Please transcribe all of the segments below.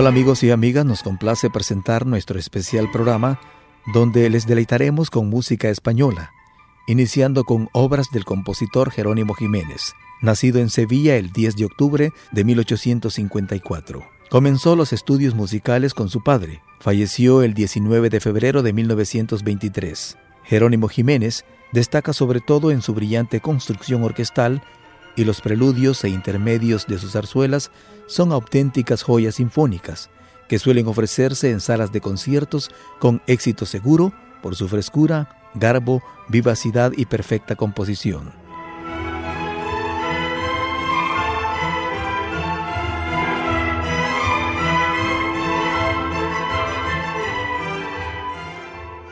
Hola amigos y amigas, nos complace presentar nuestro especial programa donde les deleitaremos con música española, iniciando con obras del compositor Jerónimo Jiménez, nacido en Sevilla el 10 de octubre de 1854. Comenzó los estudios musicales con su padre, falleció el 19 de febrero de 1923. Jerónimo Jiménez destaca sobre todo en su brillante construcción orquestal y los preludios e intermedios de sus zarzuelas son auténticas joyas sinfónicas que suelen ofrecerse en salas de conciertos con éxito seguro por su frescura, garbo, vivacidad y perfecta composición.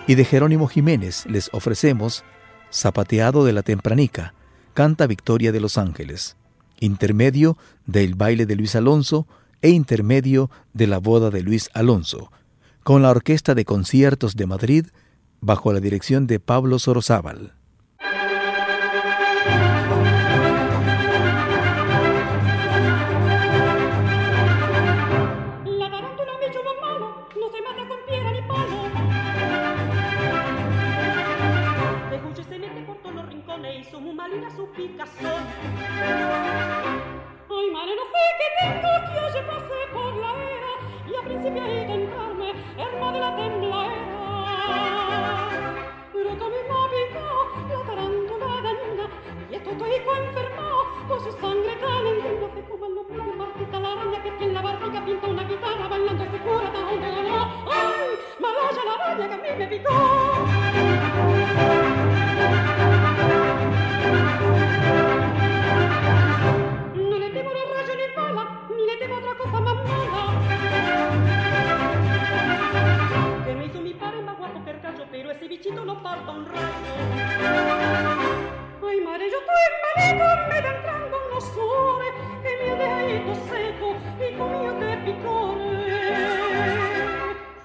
Y de Jerónimo Jiménez les ofrecemos Zapateado de la Tempranica, canta Victoria de los Ángeles, intermedio del baile de Luis Alonso e intermedio de la boda de Luis Alonso, con la Orquesta de Conciertos de Madrid bajo la dirección de Pablo Sorozábal. falta un raggio. Ai mareggio tu e maleto, me d'entrando uno sole, e mio deito seco, e con mio te picore.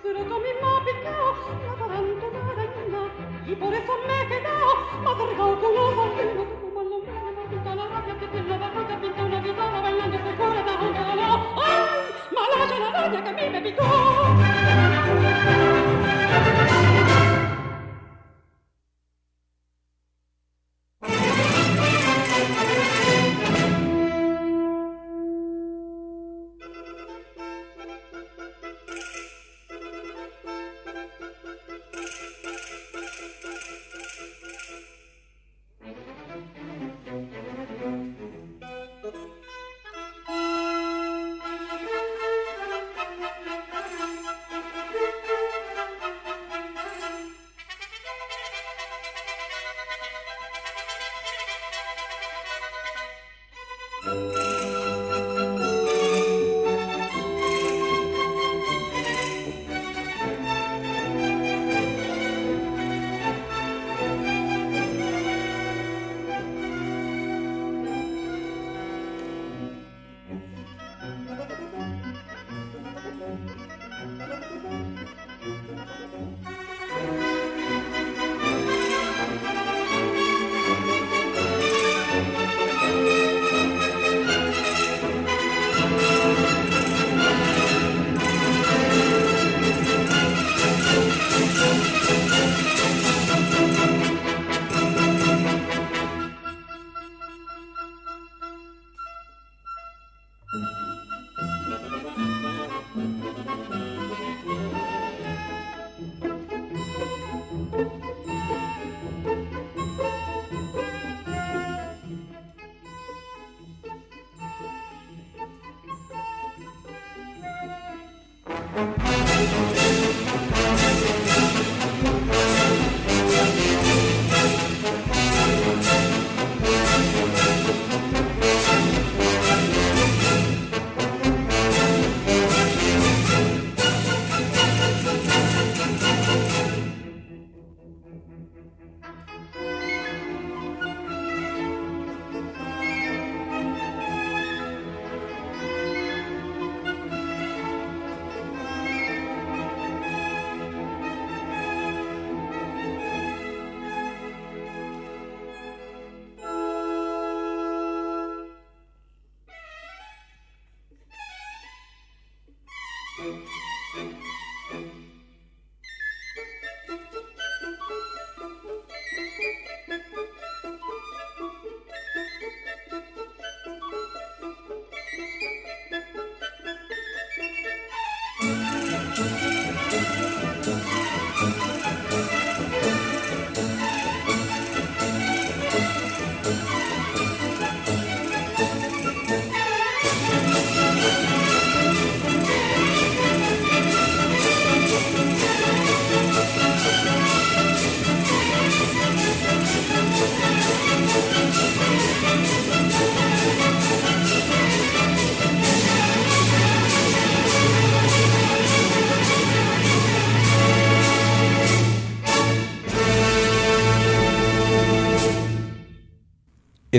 Sera come ma piccao, la tanto nada in e por eso me quedao, ma vergao con lo soltino, tu ma lo mene, ma tutta la rabbia che te la barraca pinta una guitarra, chitarra bailando secura da un calò. Ai, ma lascia la rabbia che a me mi picò.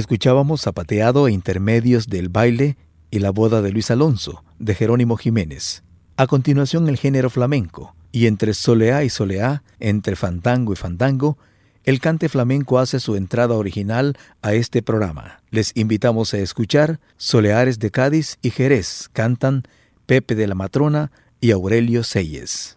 Escuchábamos zapateado e intermedios del baile y la boda de Luis Alonso, de Jerónimo Jiménez. A continuación el género flamenco, y entre soleá y soleá, entre fandango y fandango, el cante flamenco hace su entrada original a este programa. Les invitamos a escuchar Soleares de Cádiz y Jerez, cantan Pepe de la Matrona y Aurelio Seyes.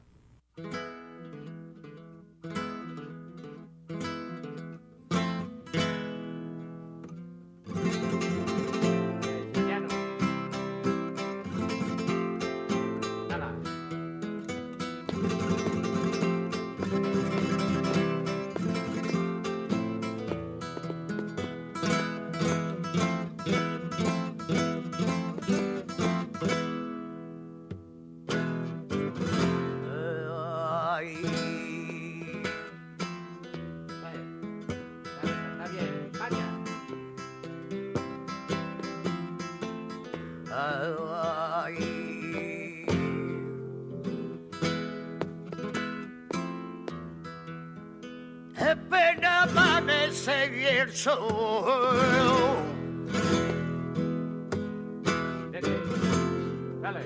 Amanece y el sol. Dale.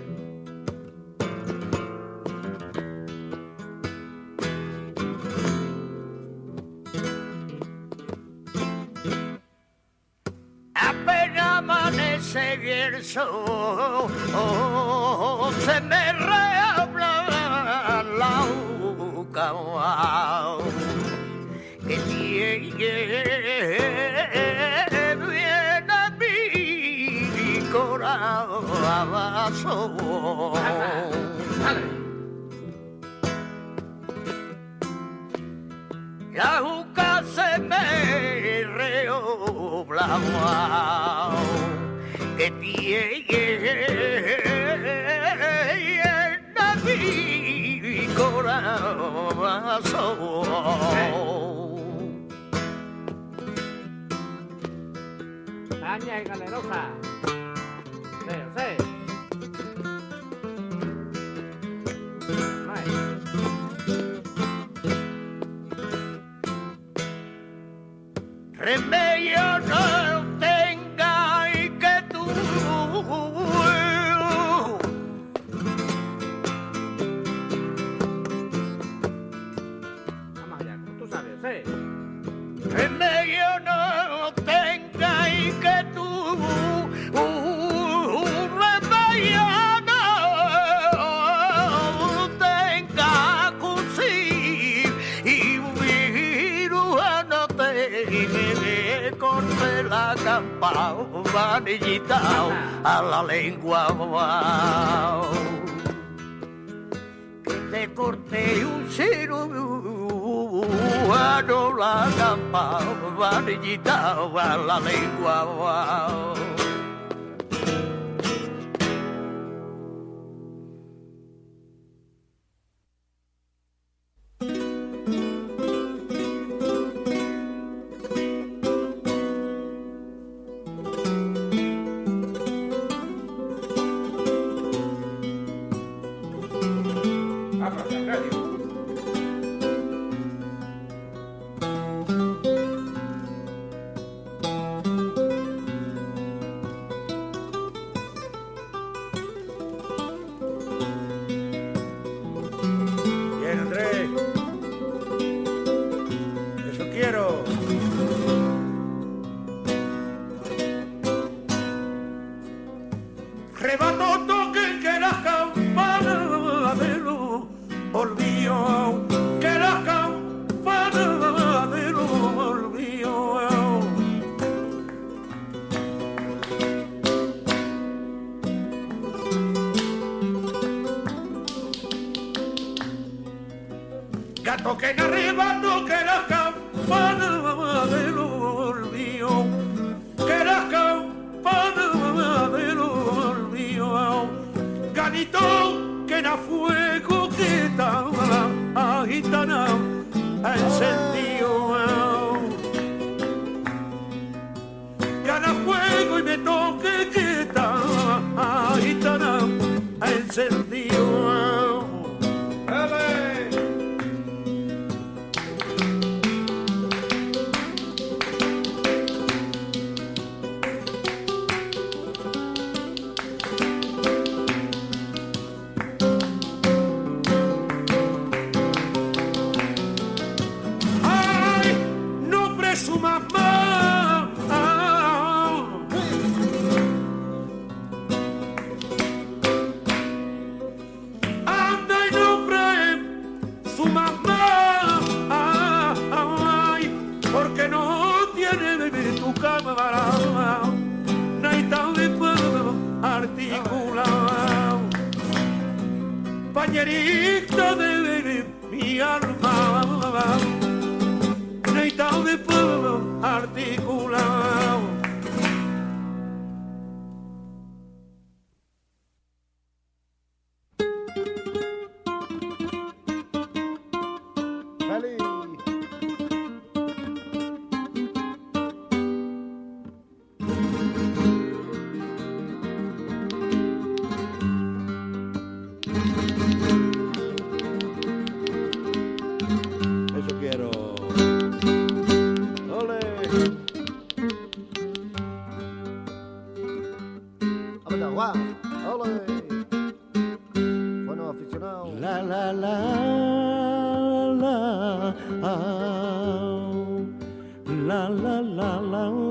Apenas amanece el sol se me rehabla la boca tiene bien a mi corazón. La juca se me reobla que tiene mi corazón. Galerosa. Corte la campanillita a la lengua que te corte un cirujano la campanillita a la lengua. and send buscaba naitao de pueblo articulaba. Pañerito de venir mi alma, naitao de pueblo articulaba. Panamá. ¡Ole! Bueno, aficionados. La, la, la, la, la, la, la, la, la.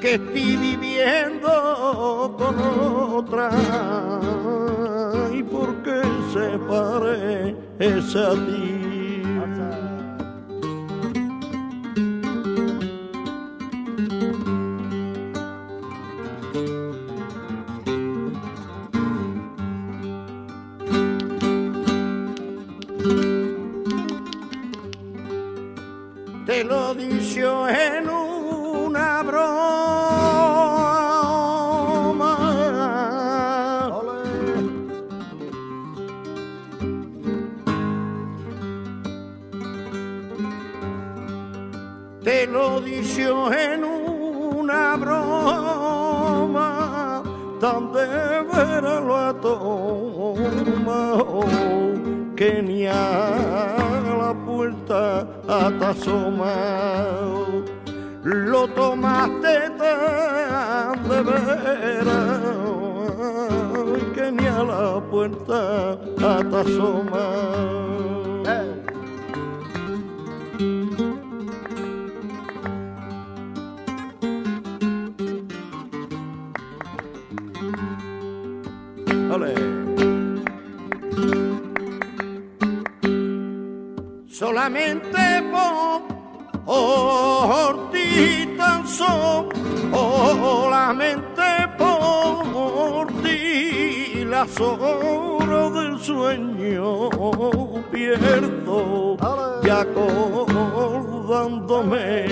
que estoy viviendo con otra. Y por qué se parece a ti que hasta solamente por ti tan solamente por ti las horas del sueño pierdo. Y acordándome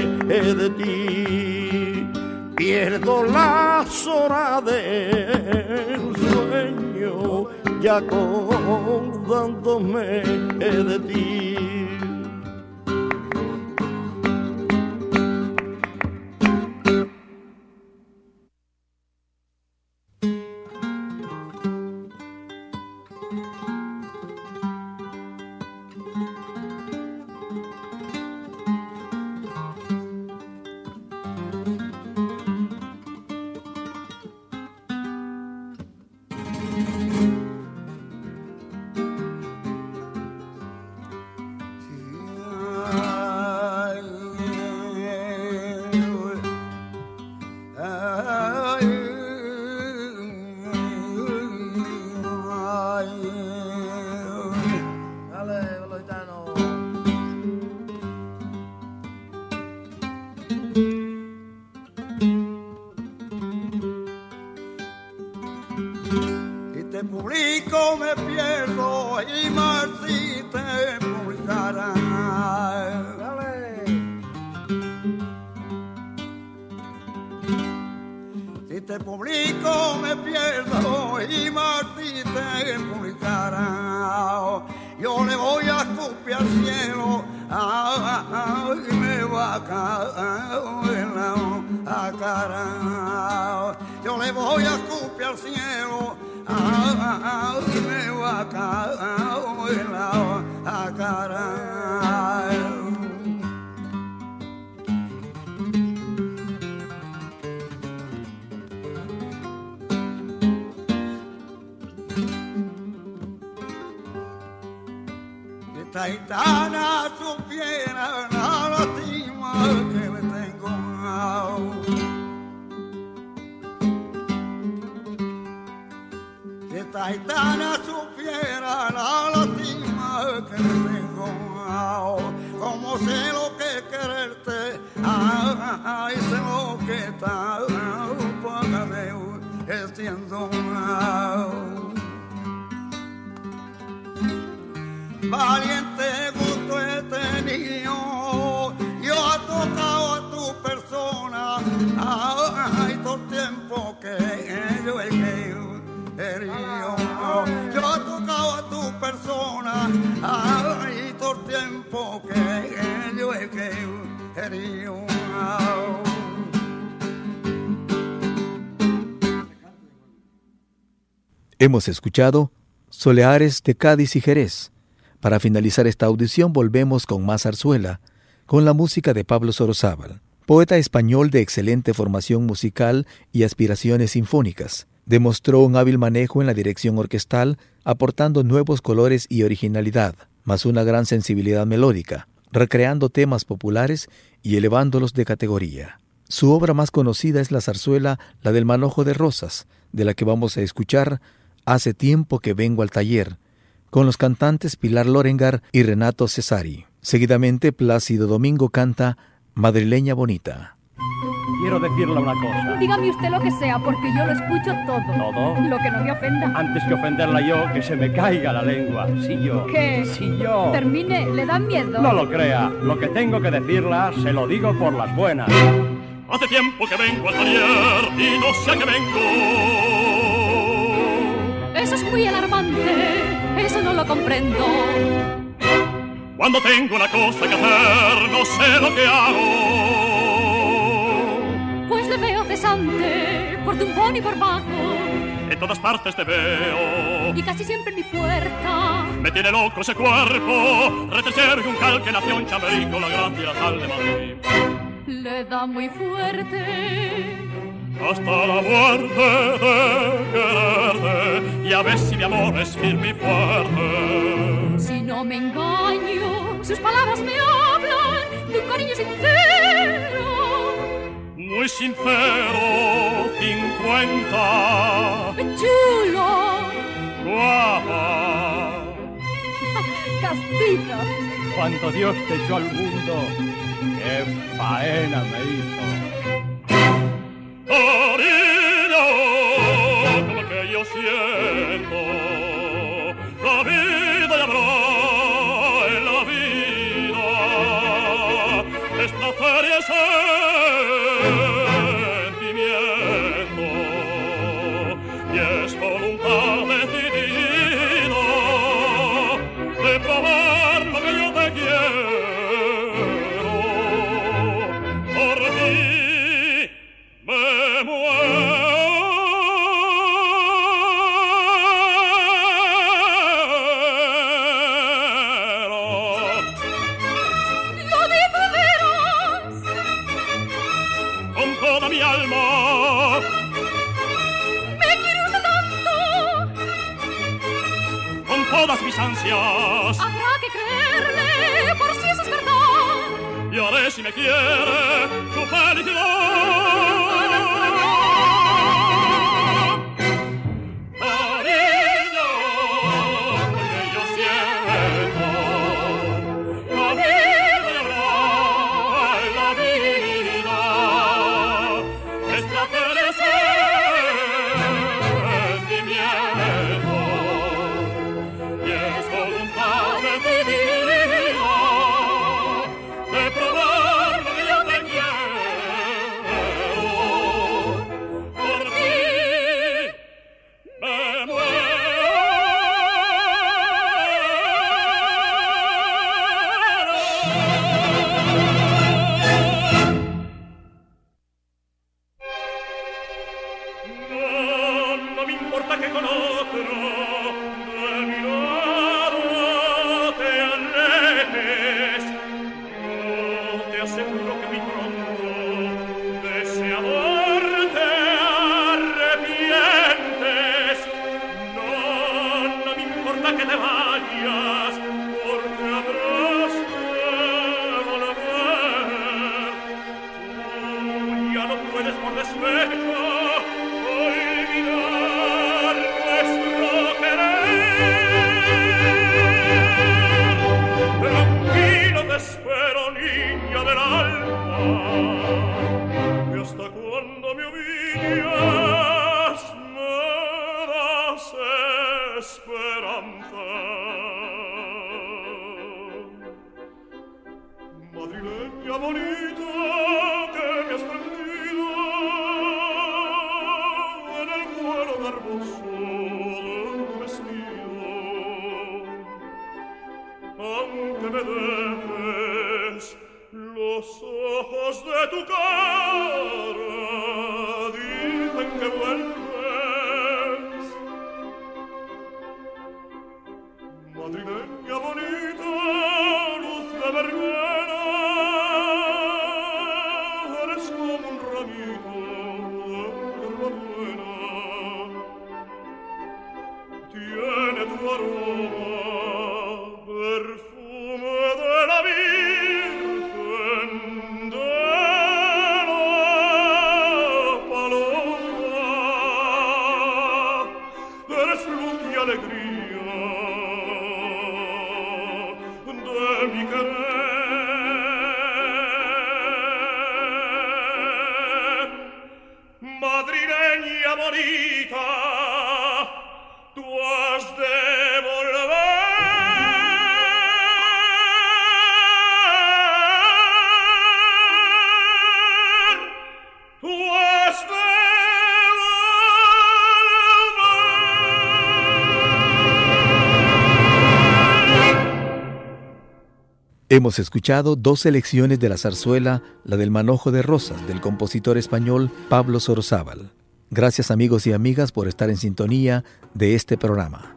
de ti pierdo las horas del sueño. Y acordándome de ti yo le voy a escupir al cielo, y me va a caer la cara. Yo le voy a escupir al cielo, y me va a caer la cara. Taitana supiera la lastima que le tengo. Que Taitana supiera la lastima que le tengo. Como sé lo que quererte, ay, sé lo que está, págame, siendo valiente gusto he tenido. Yo he tocado a tu persona, ay, todo el tiempo que yo he querido. Yo he tocado a tu persona, ay, todo el tiempo que yo he querido. Hemos escuchado Soleares de Cádiz y Jerez para finalizar esta audición volvemos con más zarzuela, con la música de Pablo Sorozábal, poeta español de excelente formación musical y aspiraciones sinfónicas. Demostró un hábil manejo en la dirección orquestal, aportando nuevos colores y originalidad, más una gran sensibilidad melódica, recreando temas populares y elevándolos de categoría. Su obra más conocida es la zarzuela La del Manojo de Rosas, de la que vamos a escuchar Hace tiempo que vengo al taller, con los cantantes Pilar Lorengar y Renato Cesari. Seguidamente, Plácido Domingo canta Madrileña Bonita. Quiero decirle una cosa. Dígame usted lo que sea, porque yo lo escucho todo. ¿Todo? Lo que no me ofenda. Antes que ofenderla yo, que se me caiga la lengua. Si yo. ¿Qué? Si yo. Termine, ¿le da miedo? No lo crea. Lo que tengo que decirla, se lo digo por las buenas. Hace tiempo que vengo al taller y no sé a qué vengo. Eso es muy alarmante no lo comprendo. Cuando tengo una cosa que hacer, no sé lo que hago. Pues le veo cesante, por tumbón y por bajo. En todas partes te veo. Y casi siempre en mi puerta. Me tiene loco ese cuerpo. Retecer y un calque nació en Chamerico, la gracia sal de Madrid. Le da muy fuerte hasta la muerte de quererte y a ver si mi amor es firme y fuerte. Si no me engaño, sus palabras me hablan de un cariño sincero. Muy sincero, cincuenta. Chulo. Guapa. Castiza. Cuando Dios te echó al mundo, qué faena me hizo. Todas mis ansias. Habrá que creerle por si eso es verdad. Y haré si me quiere tu felicidad. morire Hemos escuchado dos selecciones de la zarzuela, la del manojo de rosas, del compositor español Pablo Sorozábal. Gracias amigos y amigas por estar en sintonía de este programa.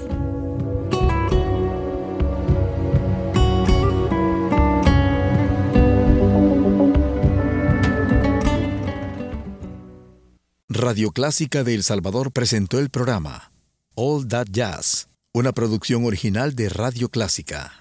Radio Clásica de El Salvador presentó el programa All That Jazz, una producción original de Radio Clásica.